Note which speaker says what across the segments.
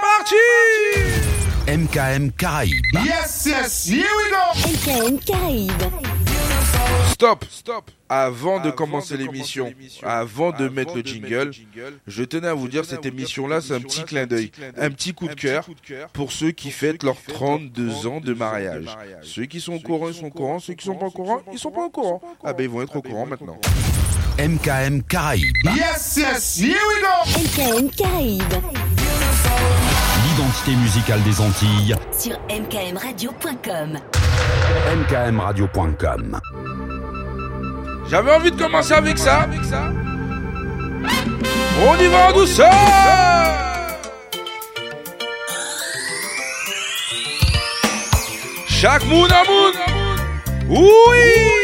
Speaker 1: parti
Speaker 2: MKM Caraïbes.
Speaker 1: Yes, yes, here we go
Speaker 3: MKM Caraïbes.
Speaker 1: Stop, stop avant de commencer l'émission, avant de mettre le jingle, je tenais à vous dire cette émission-là, c'est un petit clin d'œil, un petit coup de cœur pour ceux qui fêtent leurs 32 ans de mariage. Ceux qui sont au courant, ils sont au courant. Ceux qui sont pas au courant, ils sont pas au courant. Ah ben ils vont être au courant maintenant.
Speaker 2: MKM Caraïbes.
Speaker 1: Yes, yes, here we go
Speaker 3: MKM Caraïbes.
Speaker 2: L'identité musicale des Antilles.
Speaker 3: Sur mkmradio.com.
Speaker 2: mkmradio.com.
Speaker 1: J'avais envie de commencer avec ça. On y va en douceur Chaque moon à moon Oui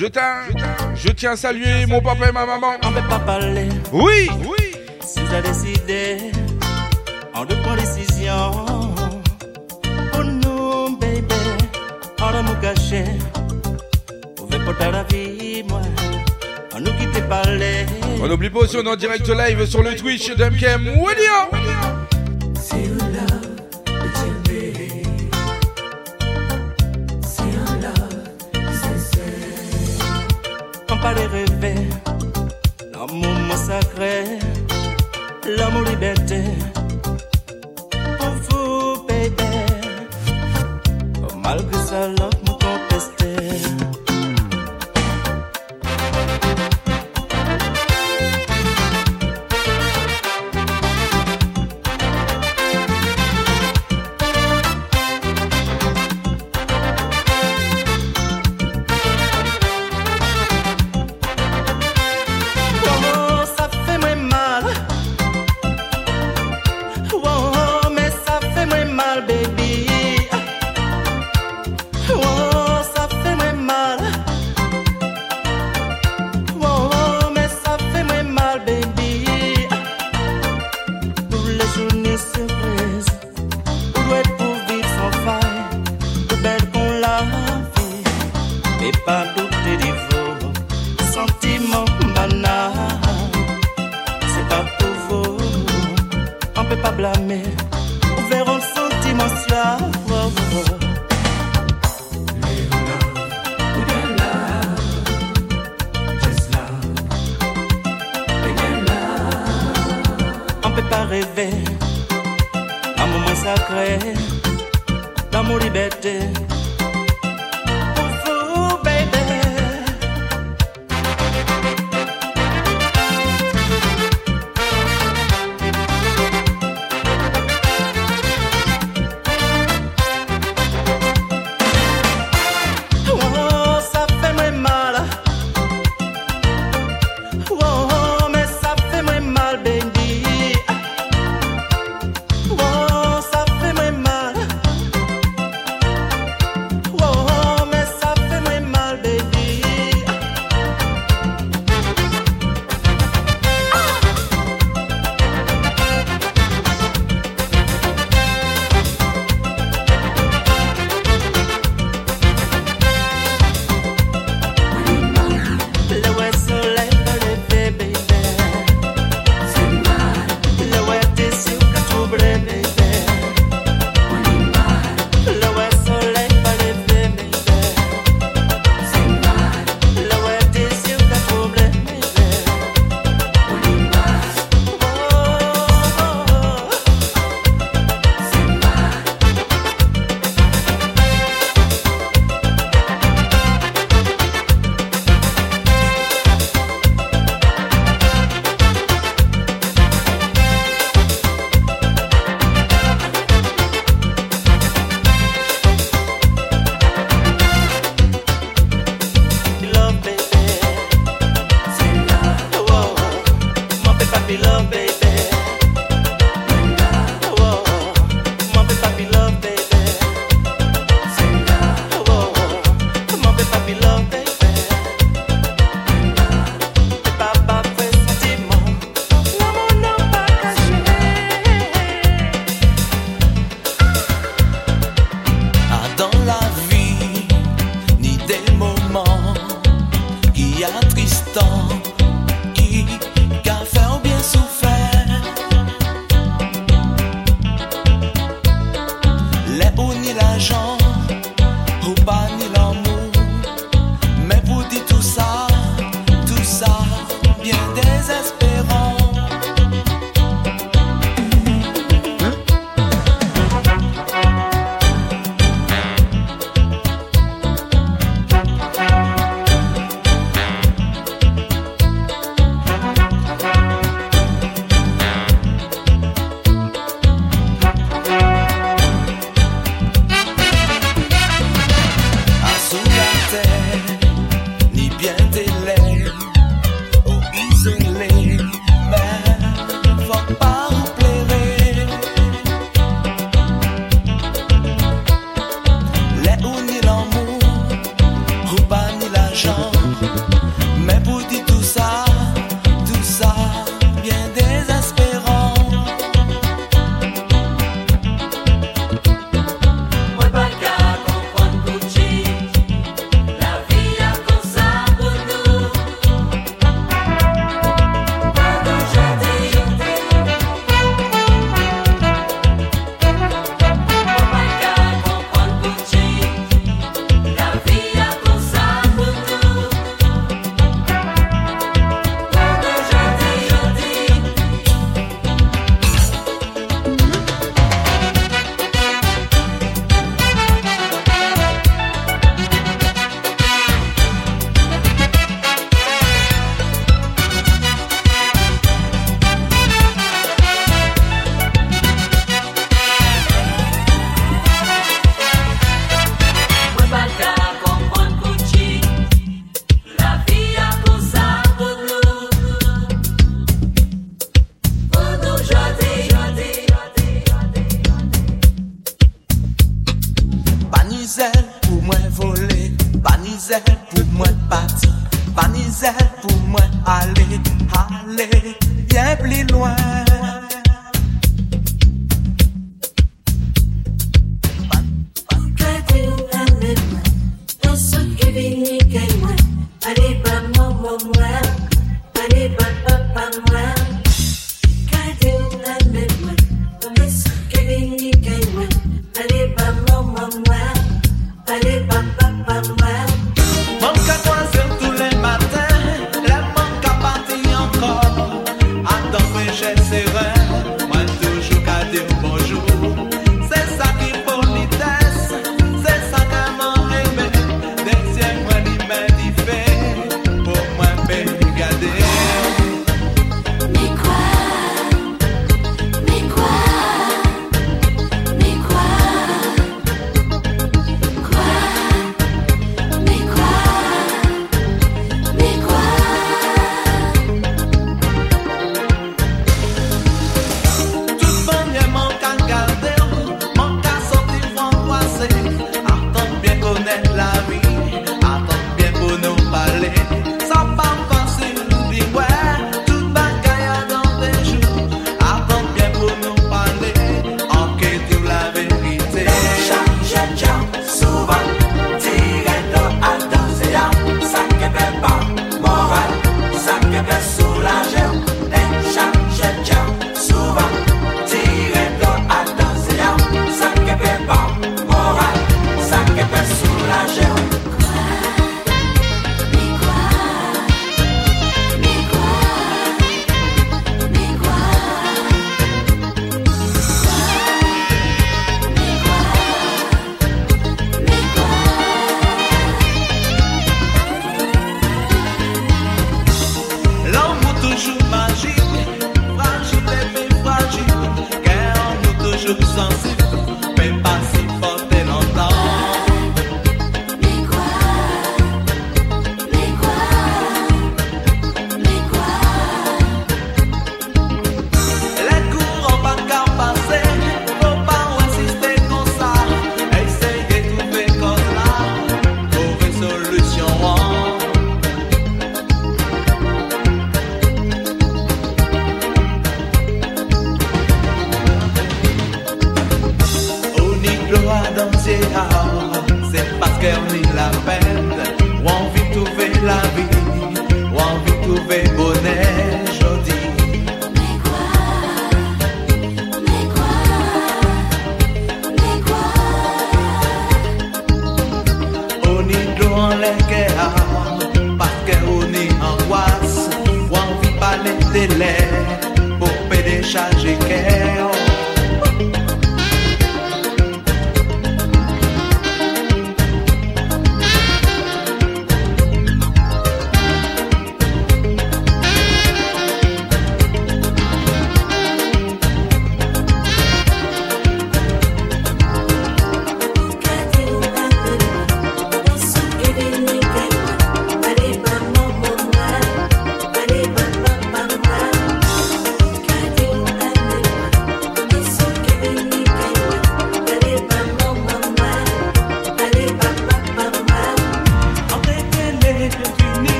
Speaker 1: Je tiens, je tiens à saluer mon papa et ma maman.
Speaker 4: On peut pas parler
Speaker 1: Oui, oui.
Speaker 4: si vous avez décidé en deux points décision. Baby, on a nous caché. Vous pouvez porter la vie, moi. On nous quitte parler.
Speaker 1: On n'oublie pas aussi, on est en direct live sur le Twitch d'MKM Radio.
Speaker 4: On parlait rêver. L'amour sacré. L'amour liberté. Pour vous, baby. Malgré ça, l'autre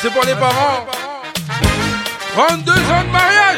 Speaker 4: c'est pour
Speaker 5: les
Speaker 6: parents. 32 ans de mariage.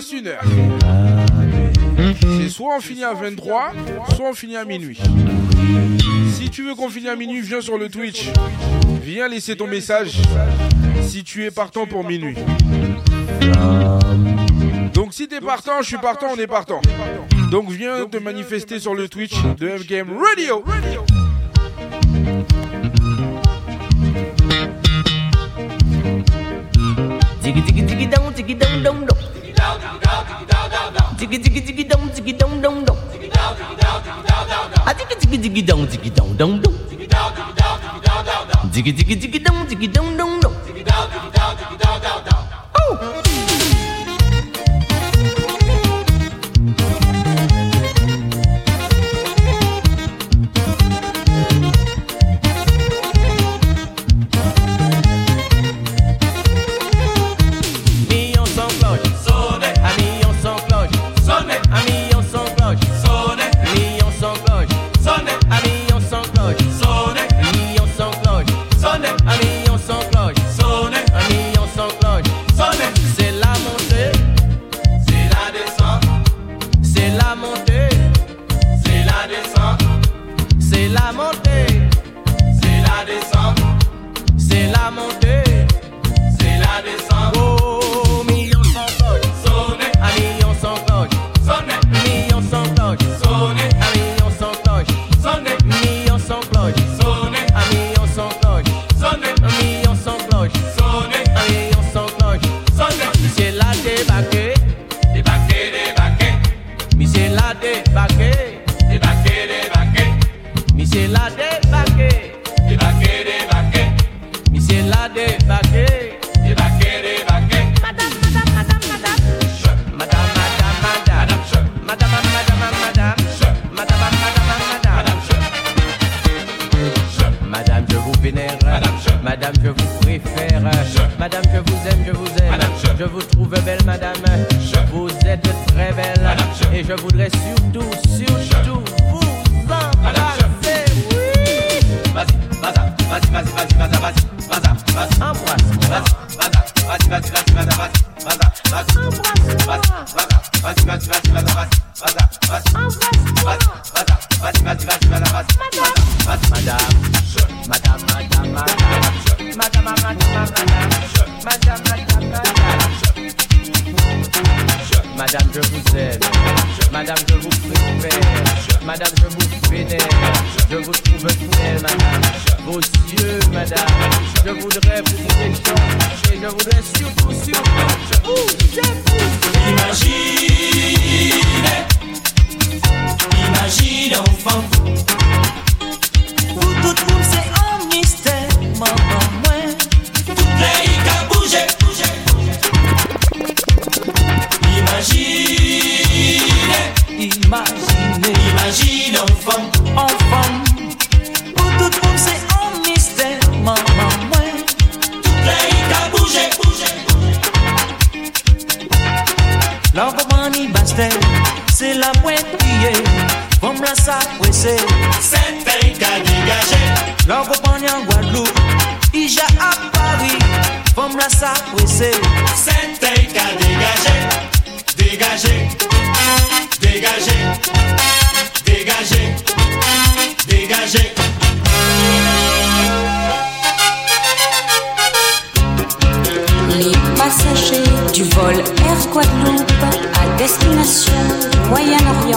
Speaker 5: Une
Speaker 7: heure, C'est soit on finit à 23, soit on finit à minuit. Si tu veux qu'on finisse à minuit, viens sur le Twitch. Viens laisser ton message si tu es partant pour minuit. Donc si t'es partant, je suis partant, on est partant. Donc viens te manifester sur le Twitch de FGM Radio.
Speaker 8: digi digi digi dégagez, dégagez, dégagez.
Speaker 9: Les passagers du vol Air Guadeloupe à destination Moyen-Orient.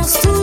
Speaker 10: Construir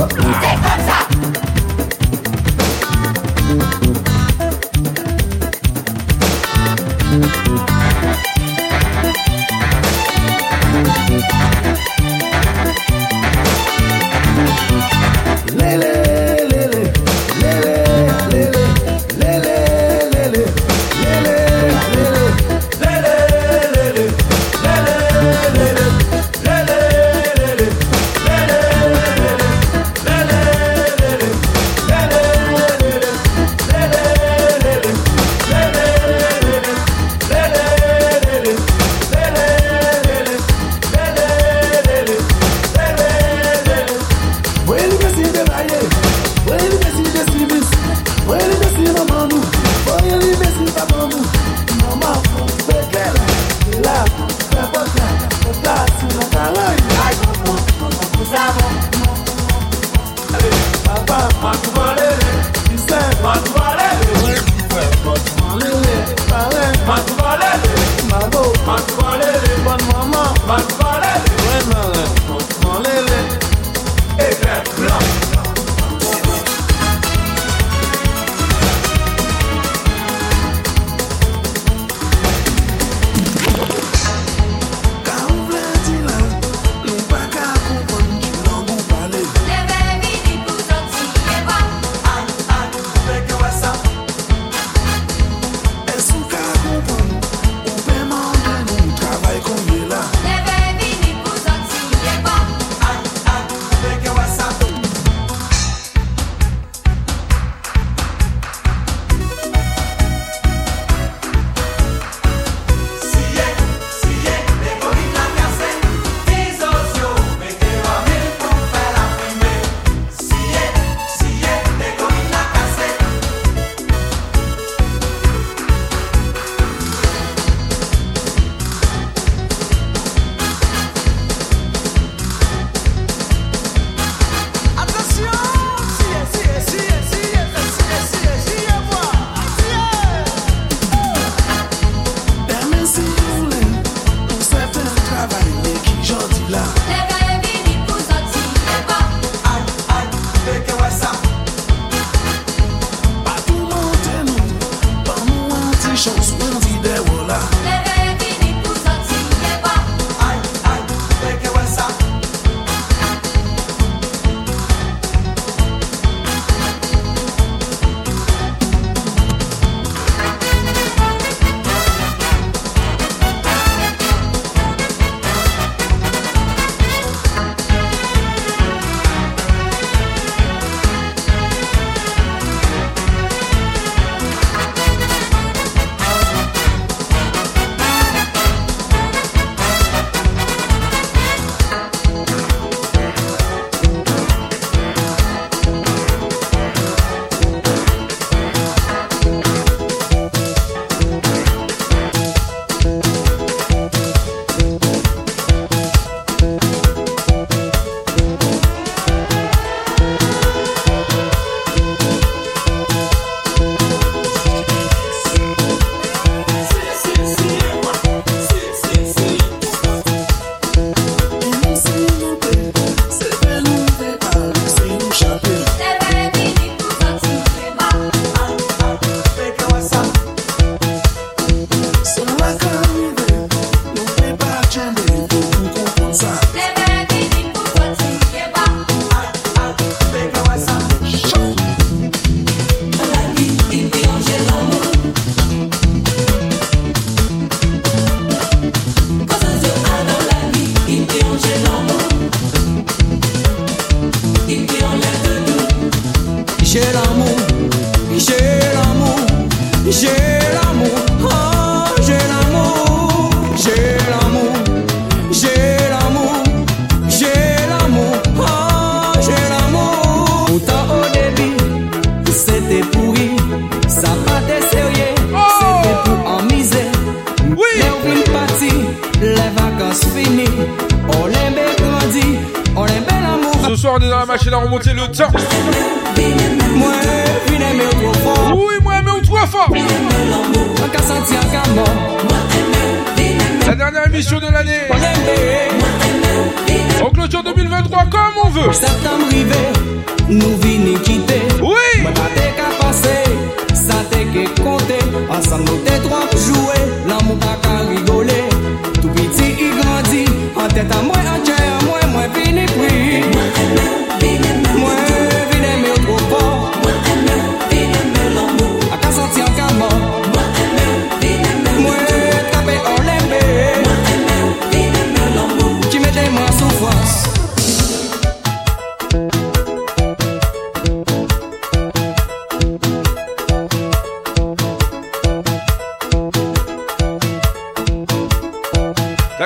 Speaker 10: up.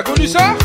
Speaker 11: T'as connu ça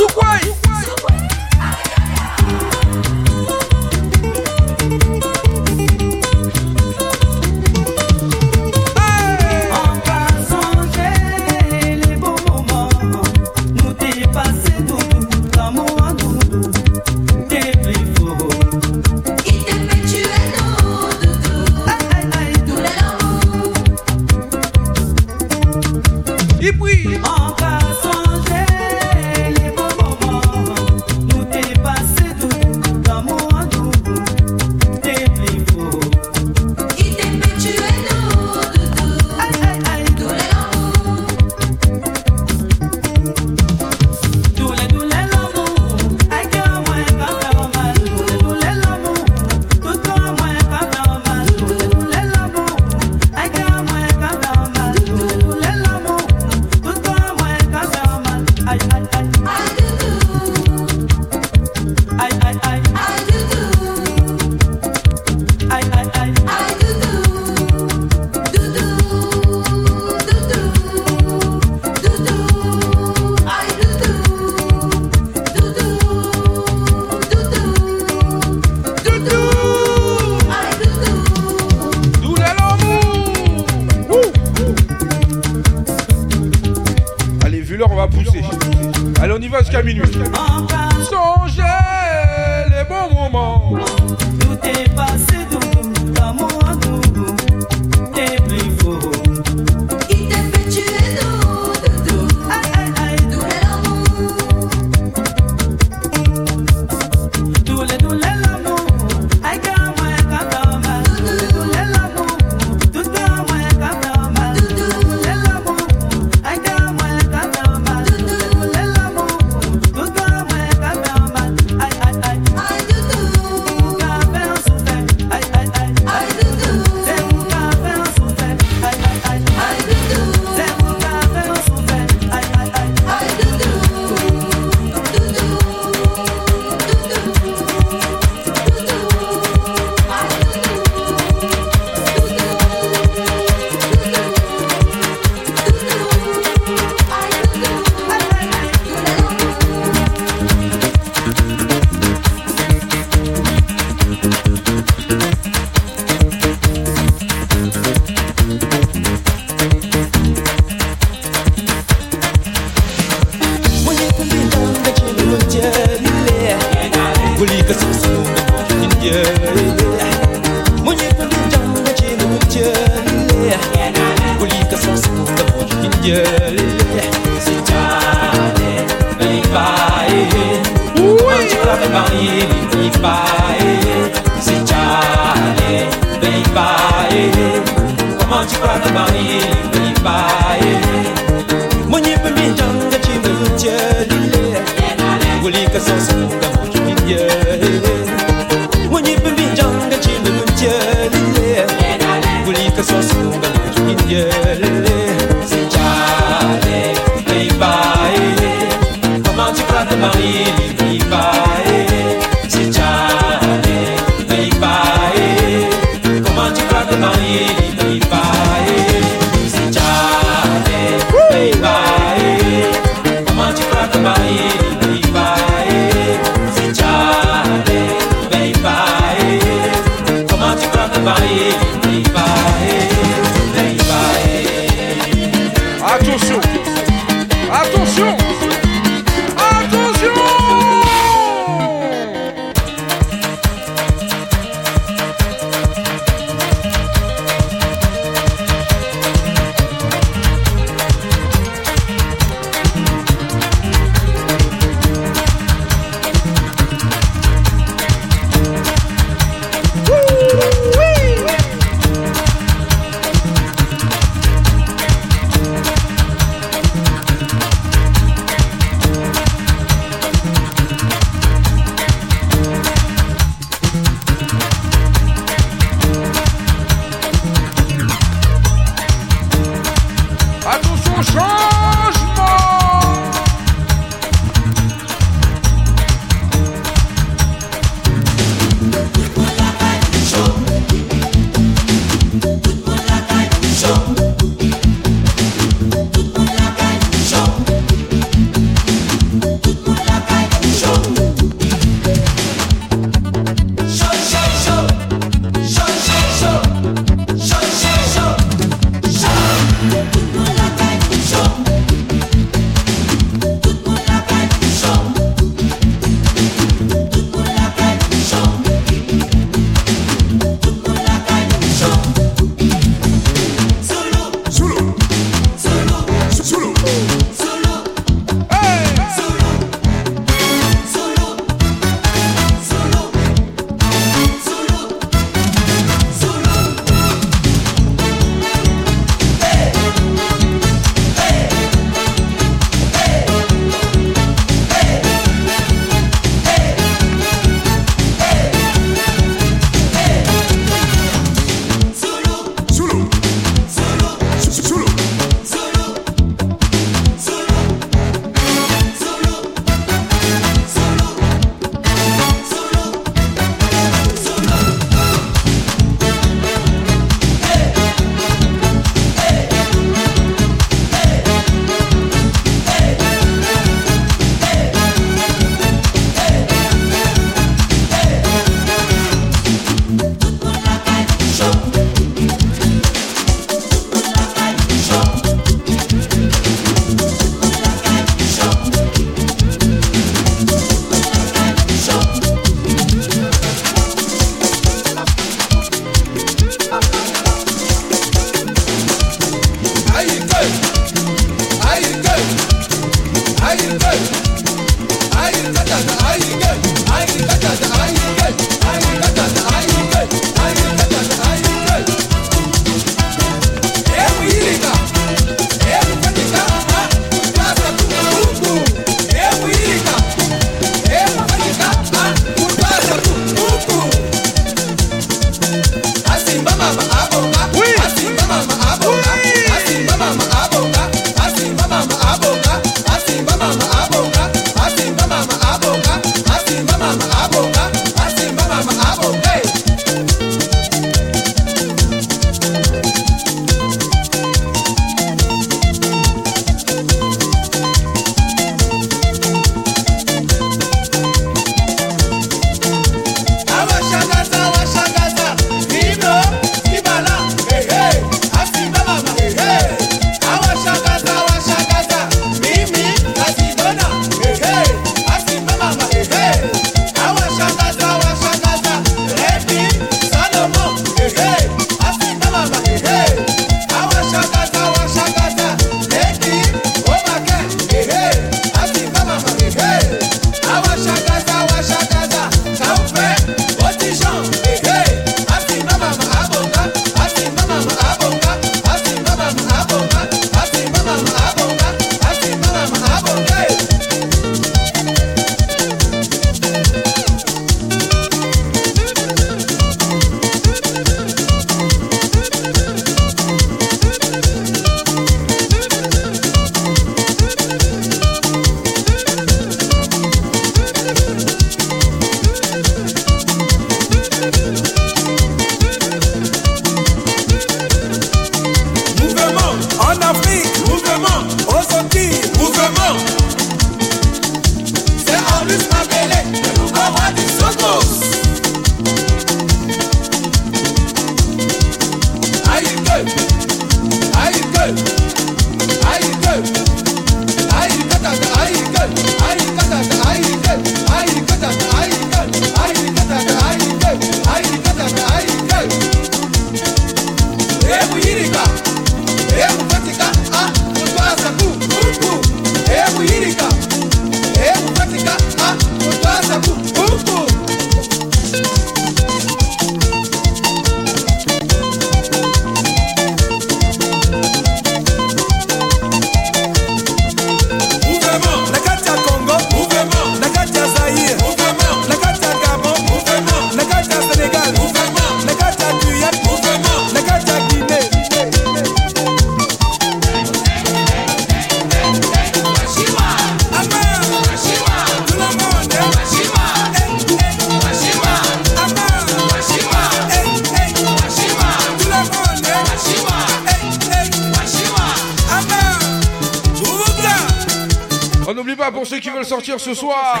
Speaker 1: sortir ce soir.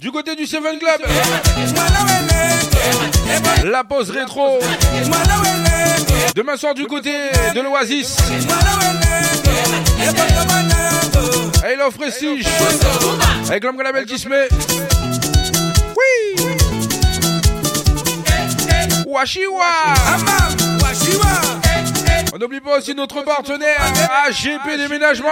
Speaker 1: Du côté du Seven Club. La pause rétro. Demain soir du côté de l'Oasis. Et l'offre Prestige. Avec l'homme label qui se met. Oui. Washiwa. On n'oublie pas aussi notre partenaire AGP Déménagement.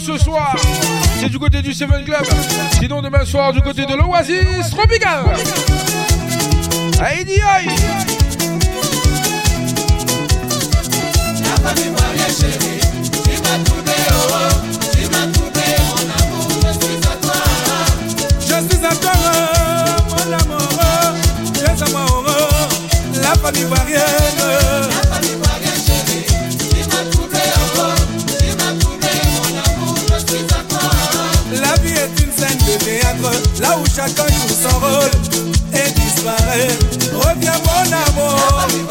Speaker 1: Ce soir, c'est du côté du Seven Club. Sinon, demain soir, du côté de l'Oasis Tropical. Aïe, aïe.
Speaker 12: Là où chacun joue son rôle et disparaît. Reviens mon amour.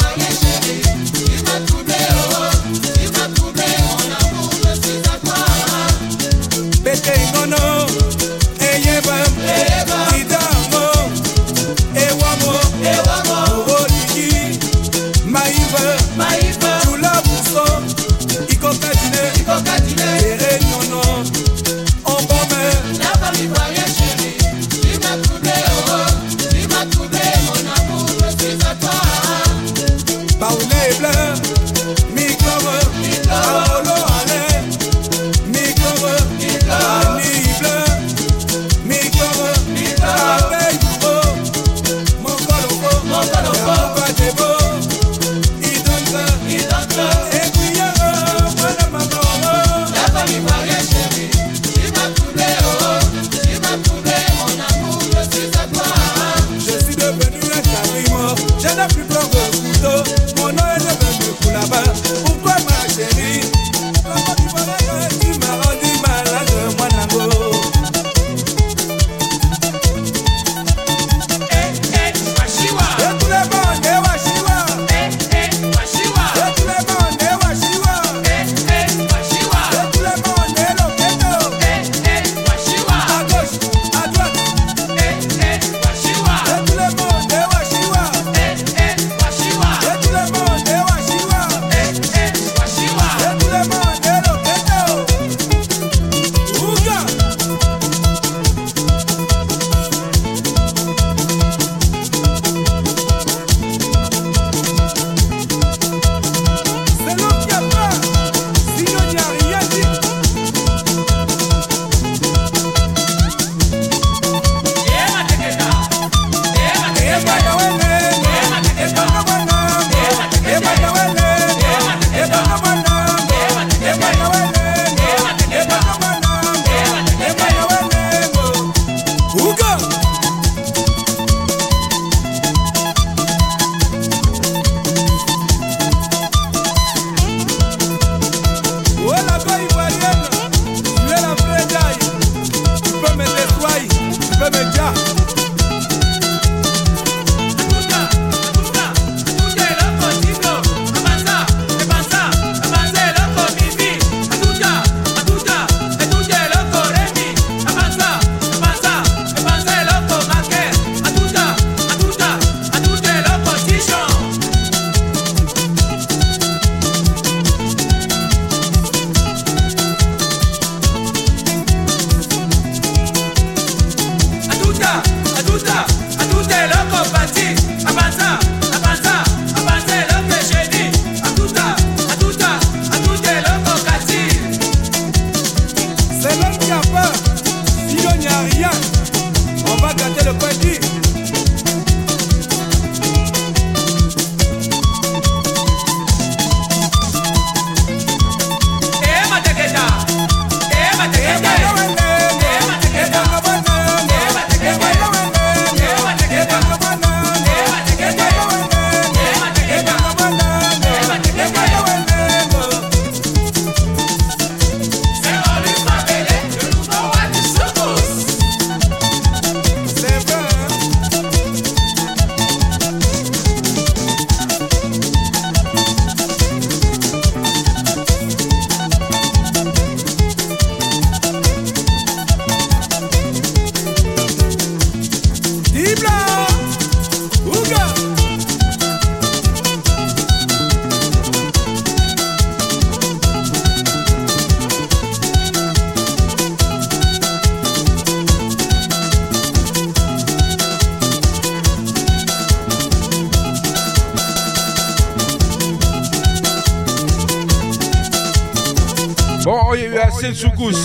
Speaker 5: De soukous.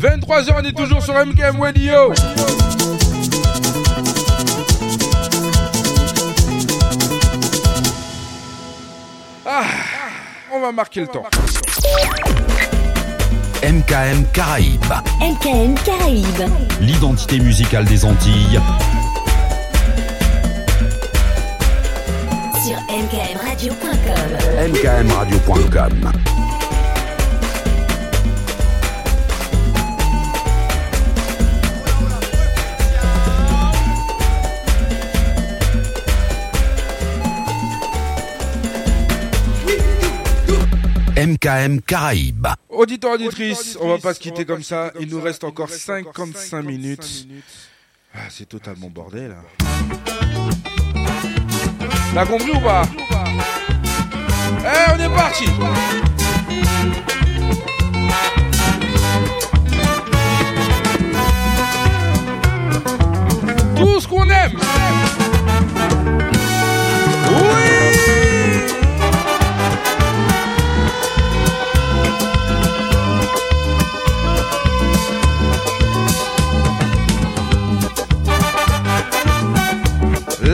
Speaker 5: 23h, on est toujours sur MKM Radio. Ah, on va marquer le temps.
Speaker 2: MKM Caraïbes,
Speaker 3: MKM Caraïbes.
Speaker 2: l'identité musicale des Antilles.
Speaker 3: Sur mkmradio.com.
Speaker 2: mkmradio.com. MKM Caraïbes.
Speaker 5: Auditeurs, auditrices, on va pas se quitter comme ça. Il nous reste encore 55 minutes. Ah, c'est totalement bordel. là. T'as compris ou pas? Eh, on est parti Tout ce qu'on aime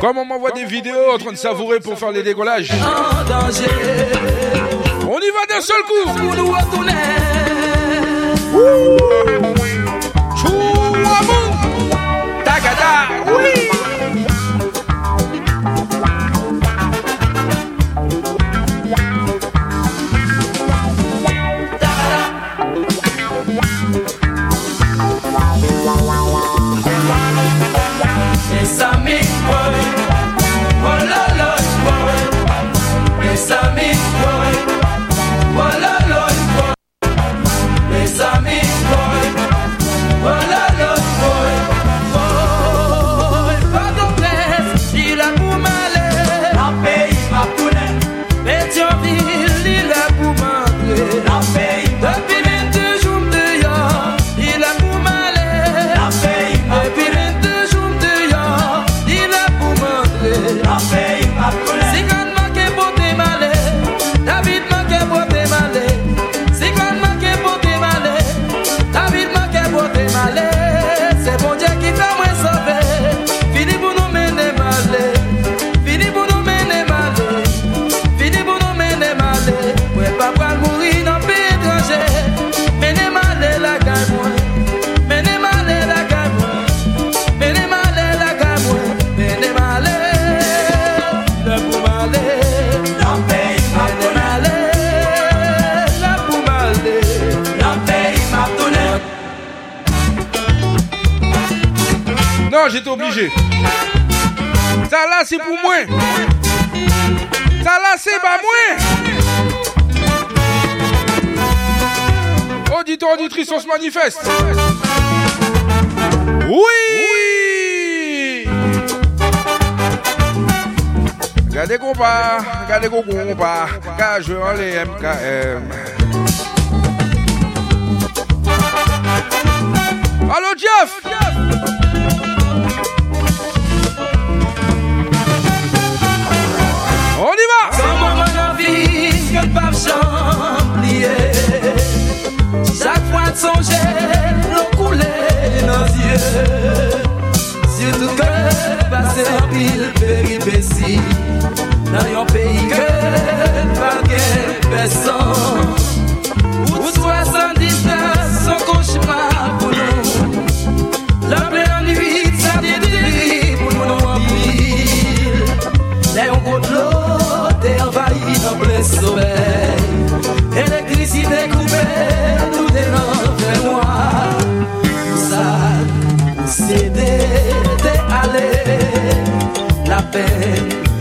Speaker 5: Comme on m'envoie des vidéos en train de savourer pour faire les décollages.
Speaker 1: en danger.
Speaker 5: On y va d'un seul coup
Speaker 1: Pour nous retourner.
Speaker 5: Chouamou Takada Oui
Speaker 1: Mes obligé. Ça là, c'est pour moi. Ça là, c'est pas moi. Auditeur, auditrice, on se manifeste. Oui. Regardez qu'on part, regardez qu'on part, gage en les MKM.
Speaker 5: apil peripeci dans yon pays. happen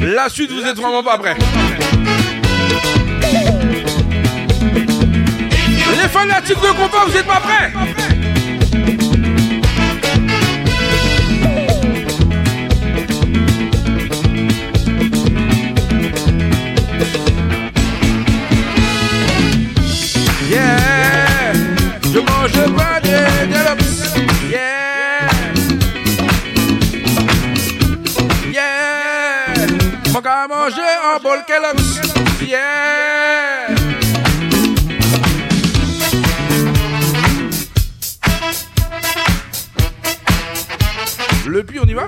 Speaker 5: La
Speaker 1: suite, vous êtes vraiment pas prêts. Les fanatiques de combat, vous êtes pas prêts.
Speaker 4: Le puits, on y va?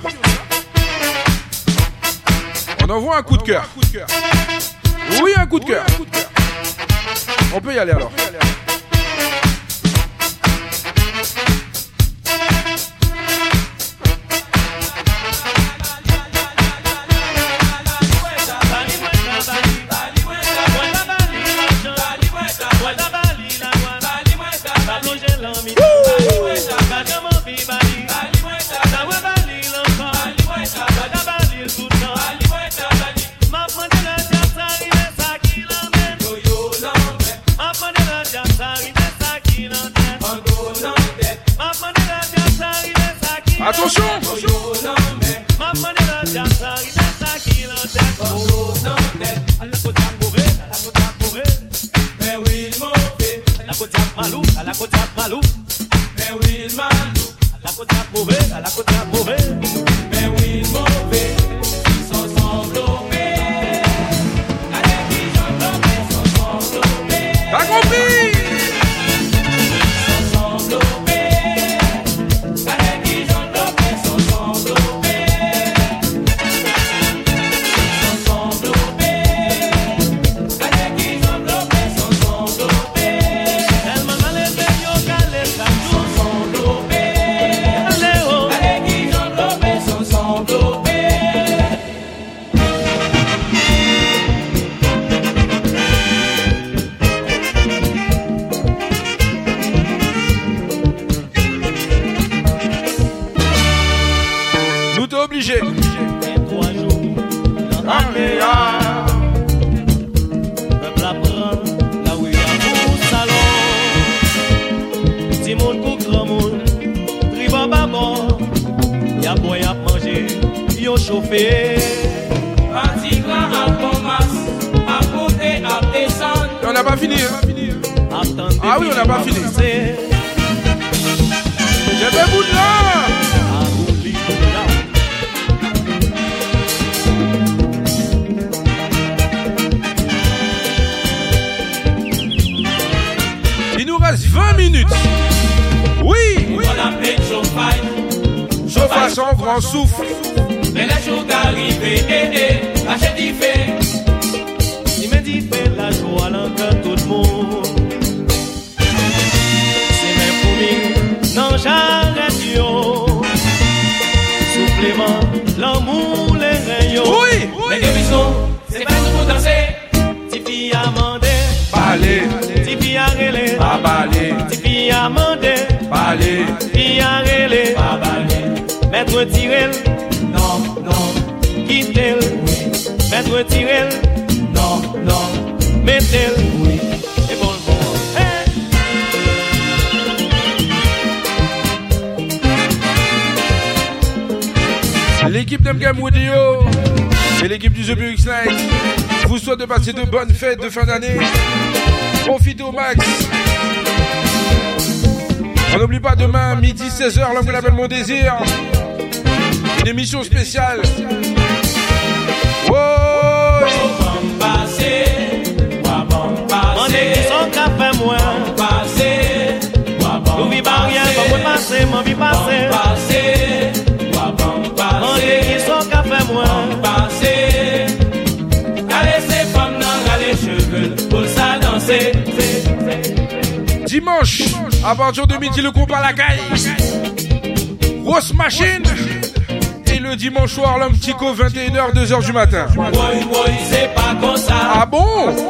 Speaker 4: On envoie un coup de cœur. Oui, un coup de cœur. On peut y aller alors. de fin d'année. Profitez au max. On n'oublie pas demain, midi 16h, l'angle l'appelle mon désir. Une émission spéciale dimanche, à partir de midi, le groupe à la caille. Grosse machine. Et le dimanche soir, l'homme Tico, 21h, 2h du matin. Ah bon?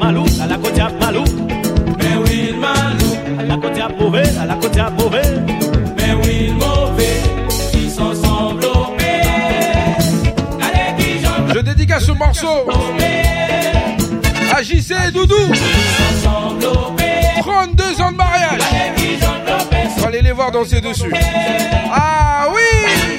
Speaker 13: Malou, à la côte à Malou.
Speaker 1: Mais oui,
Speaker 13: Malou.
Speaker 1: À la
Speaker 13: côte à mauvais, à la côte à mauvais.
Speaker 1: Mais oui, mauvais. Ils sont enveloppés. Allez, qui j'en
Speaker 4: Je dédicace ce morceau. Agissez, Doudou. Ils 32 ans de mariage. Allez, qui j'en Faut les voir danser dessus. Ah oui!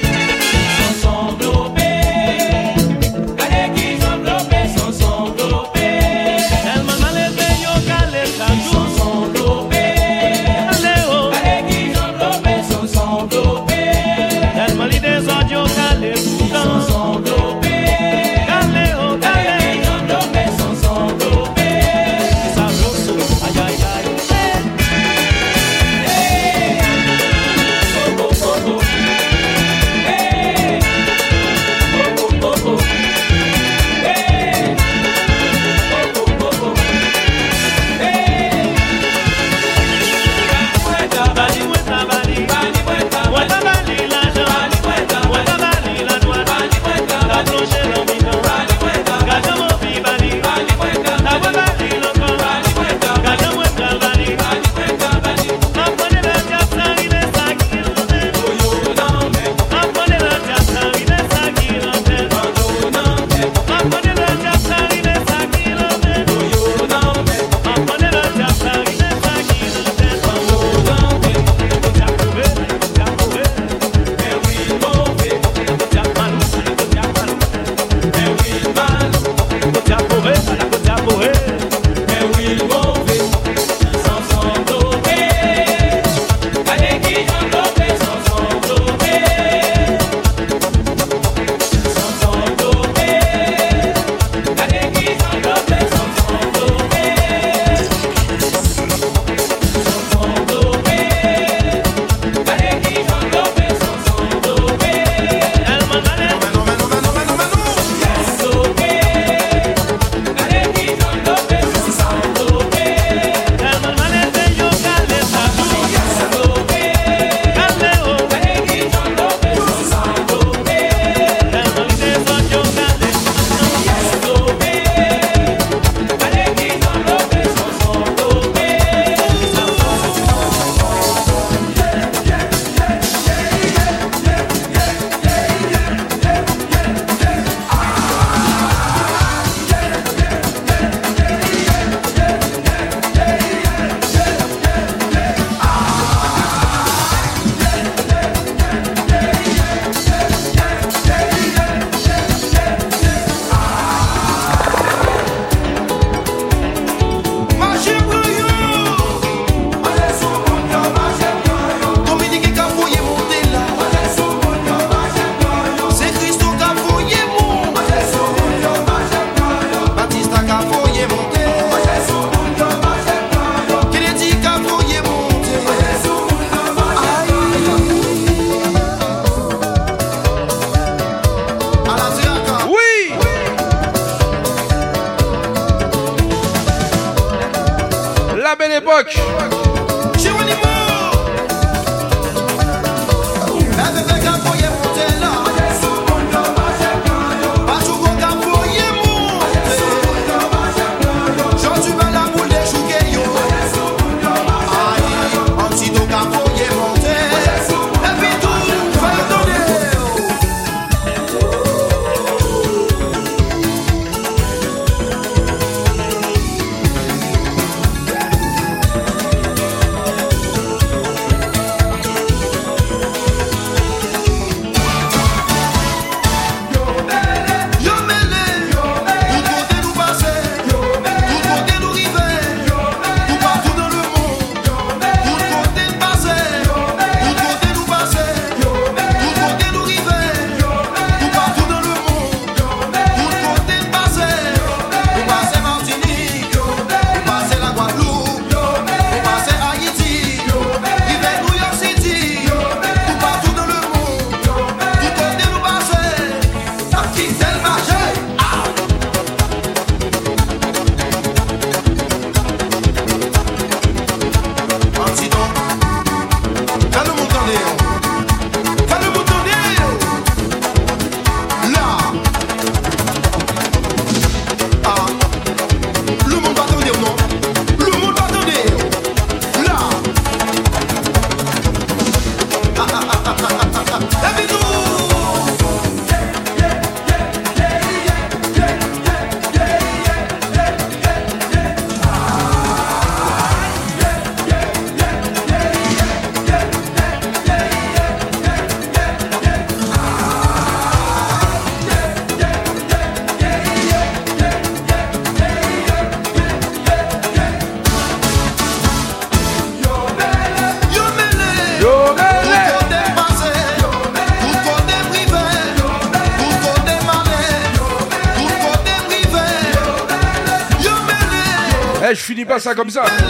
Speaker 4: Je finis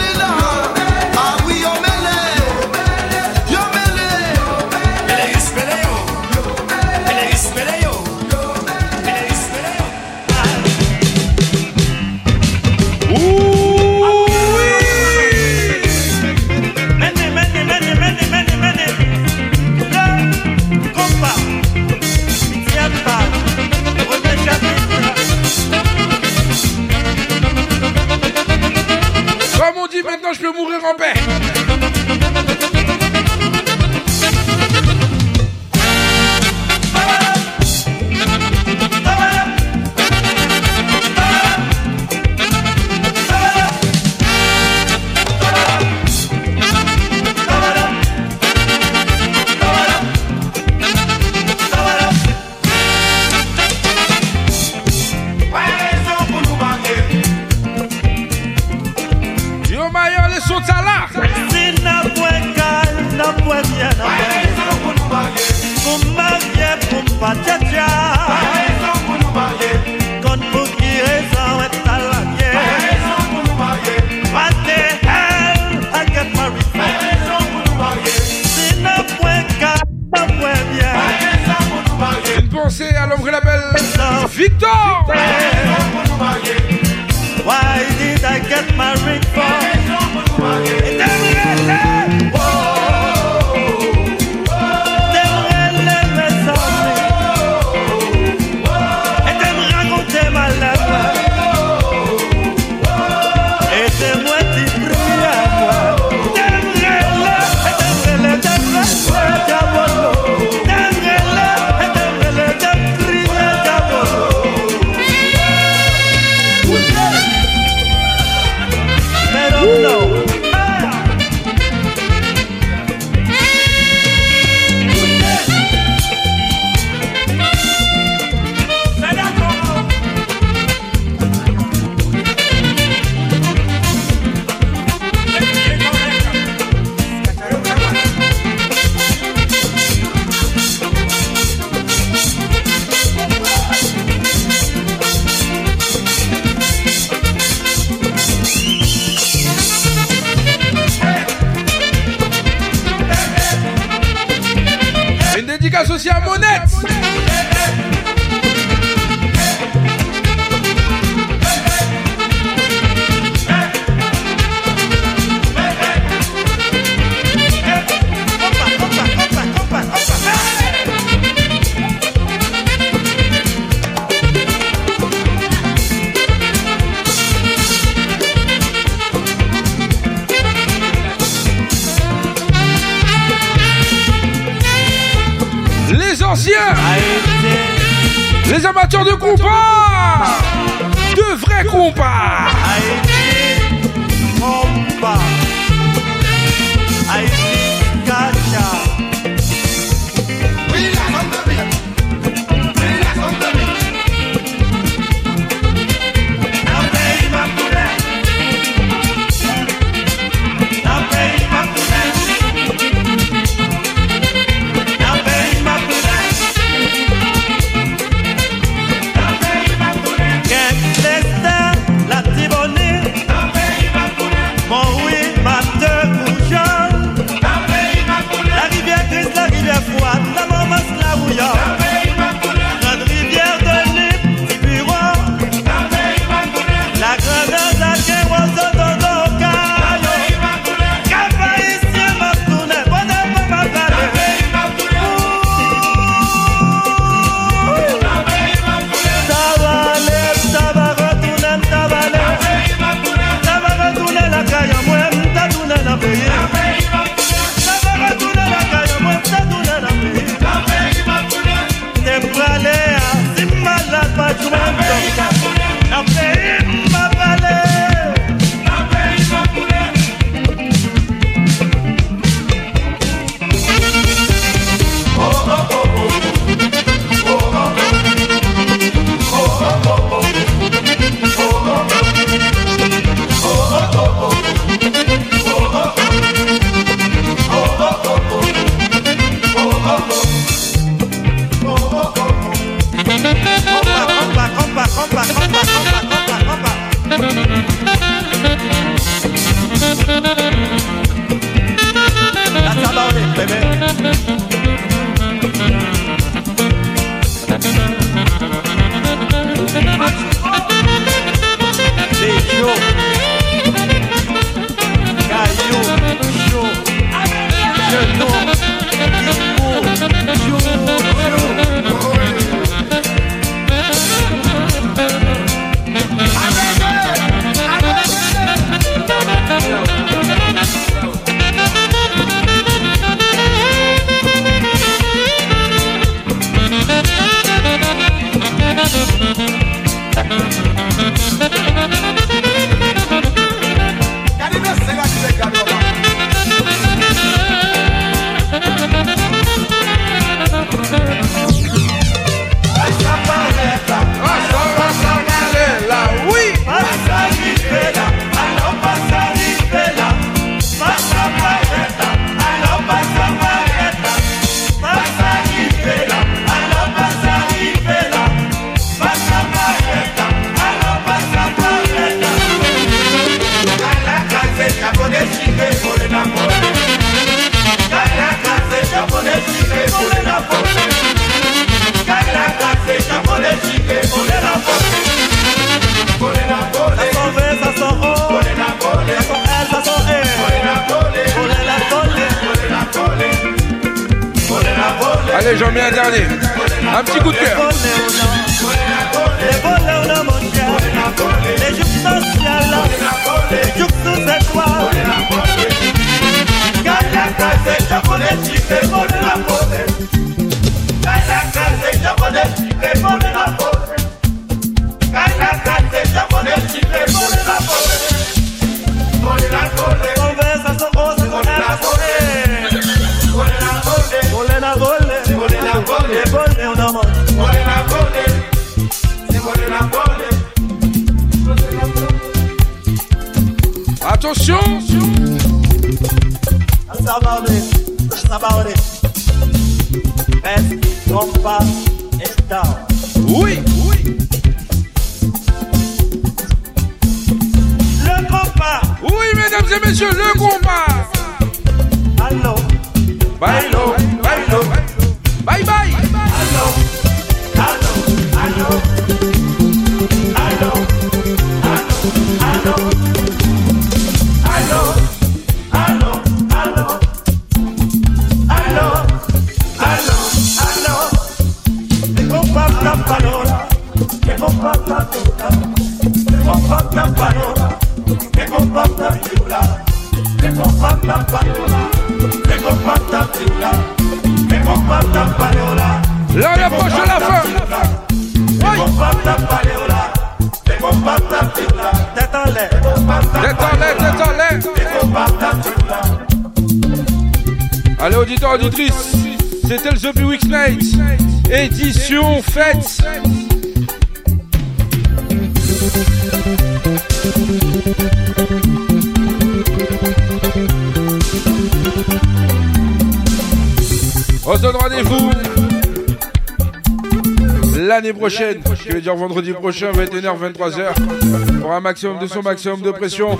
Speaker 1: prochaine, qui veut dire vendredi prochain, 21h, 23h, pour un maximum de son, maximum de pression.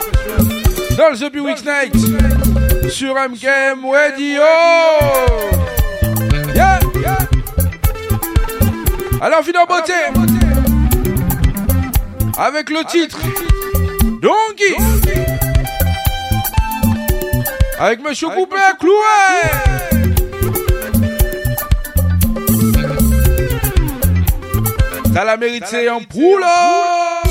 Speaker 1: Dans le The Week's Night, sur MKM Radio. Yeah, yeah. Alors, beauté, avec le titre Donkey, avec Monsieur Coupé à Clouet. Ça la mérite, c'est un poula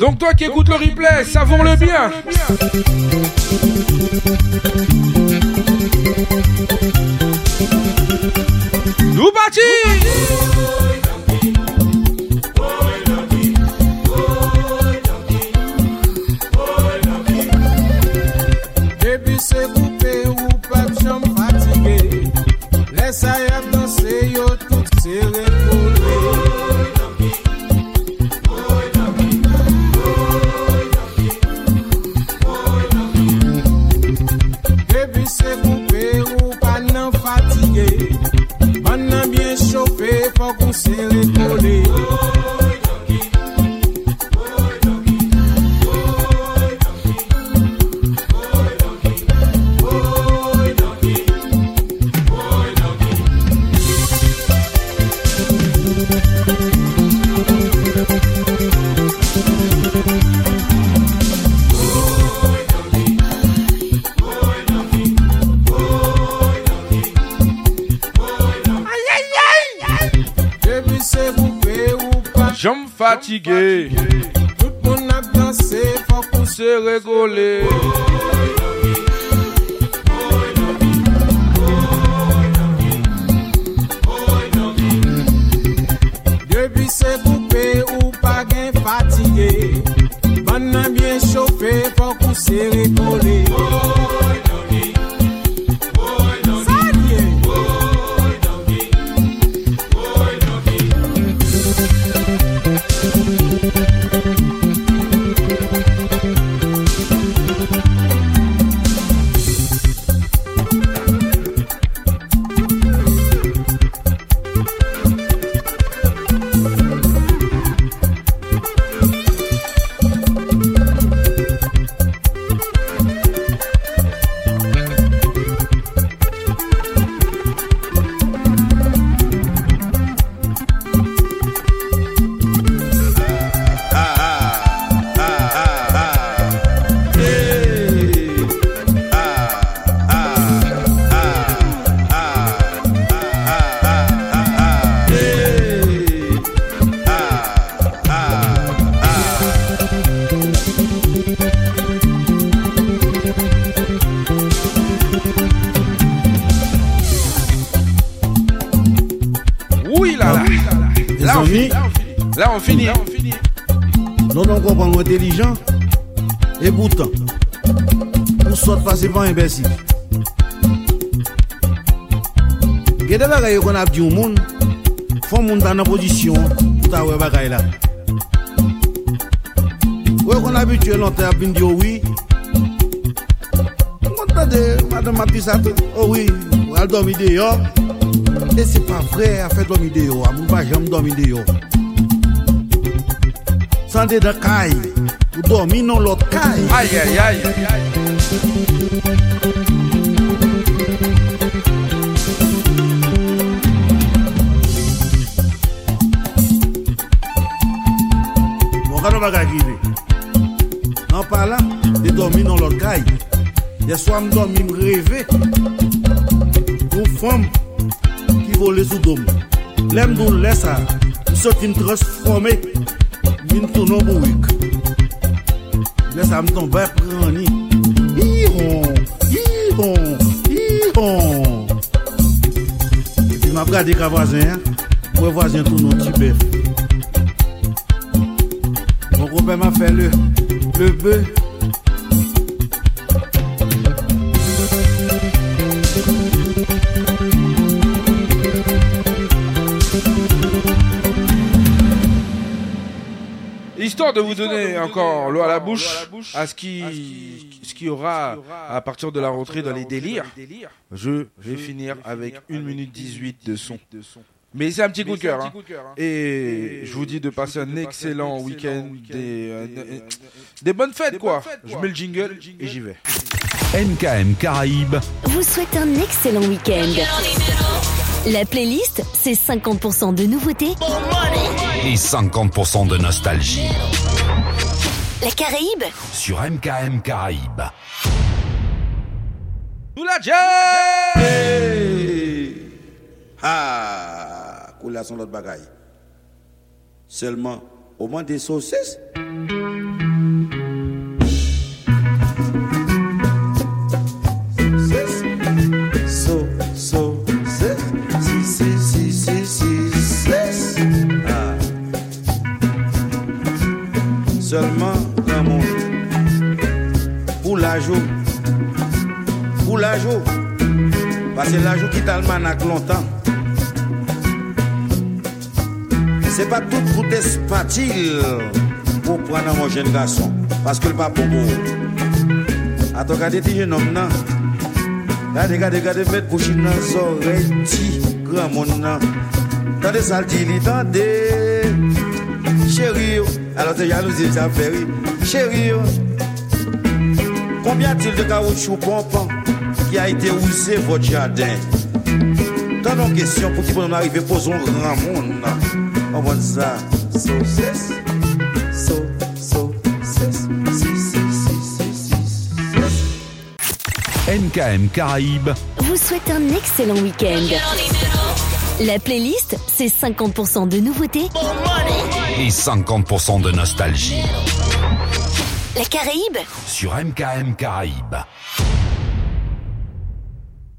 Speaker 1: Donc toi qui écoutes le replay, savons-le bien. Nous partis
Speaker 14: fatiguei. bay la Ouè kon abitue lante ap vin di ouwi Mwen tade madame matisat Ouwi, al domi de yo E se pa vre a fe domi de yo A mou pa
Speaker 1: jom domi de yo Sande de kay Ou domi
Speaker 15: non lot kay Aye aye aye bagay ki ve. Nan pa la, de dormi nan lot kay. Yeswa m dormi m reve. Gon fom ki vole sou dom. Lem don lesa, m soti m transforme. Min tonon bou wik. Lesa m ton bè prani. Hiron, hiron, hiron. E pi m ap gade ka vazen, mwen vazen tonon ti bef. M'a fait le, le bœuf.
Speaker 1: Histoire de vous donner encore l'eau à la bouche à ce qui, ce qui aura à partir de la rentrée dans les délires, je vais finir avec 1 minute 18 de son. Mais c'est un petit coup de cœur. hein. Et je vous dis de passer un excellent week-end, des, euh, des bonnes fêtes quoi. Je mets le jingle et j'y vais.
Speaker 2: MKM Caraïbes,
Speaker 3: vous souhaite un excellent week-end. La playlist, c'est 50% de nouveautés.
Speaker 2: et 50% de nostalgie
Speaker 3: La Caraïbe,
Speaker 2: sur MKM Caraïbes.
Speaker 1: Nous la jazz
Speaker 15: Ah, couleur son l'autre bagaille. Seulement, au moins des saucisses. So, so, si, si, si, si, si, si. Ah. Seulement, dans mon pour la joue, pour la joue, parce que la joue qui t'a le manac longtemps. C'est pas tout pour des spatiles pour prendre mon jeune garçon, parce que le pas pour beau. Attends, regardez, petit jeune homme, non? Regardez, regardez, regardez, mettre coucher dans les oreilles, petit grand monde, non? Tendez ça, le dit, tendez. Chérie, oh. alors t'es jalousie, ça fait rire. Chérie, oh. combien a-t-il de caoutchouc pompon qui a été usé votre jardin? Dans nos questions, pour qu'il puisse arriver, posons grand monde? On va ça. So, yes. So, so, yes. Si, si, si, si, si.
Speaker 2: MKM Caraïbes,
Speaker 3: vous souhaite un excellent week-end. La playlist, c'est 50% de nouveautés
Speaker 2: Et 50% de nostalgie.
Speaker 3: La Caraïbe,
Speaker 2: Sur MKM Caraïbes.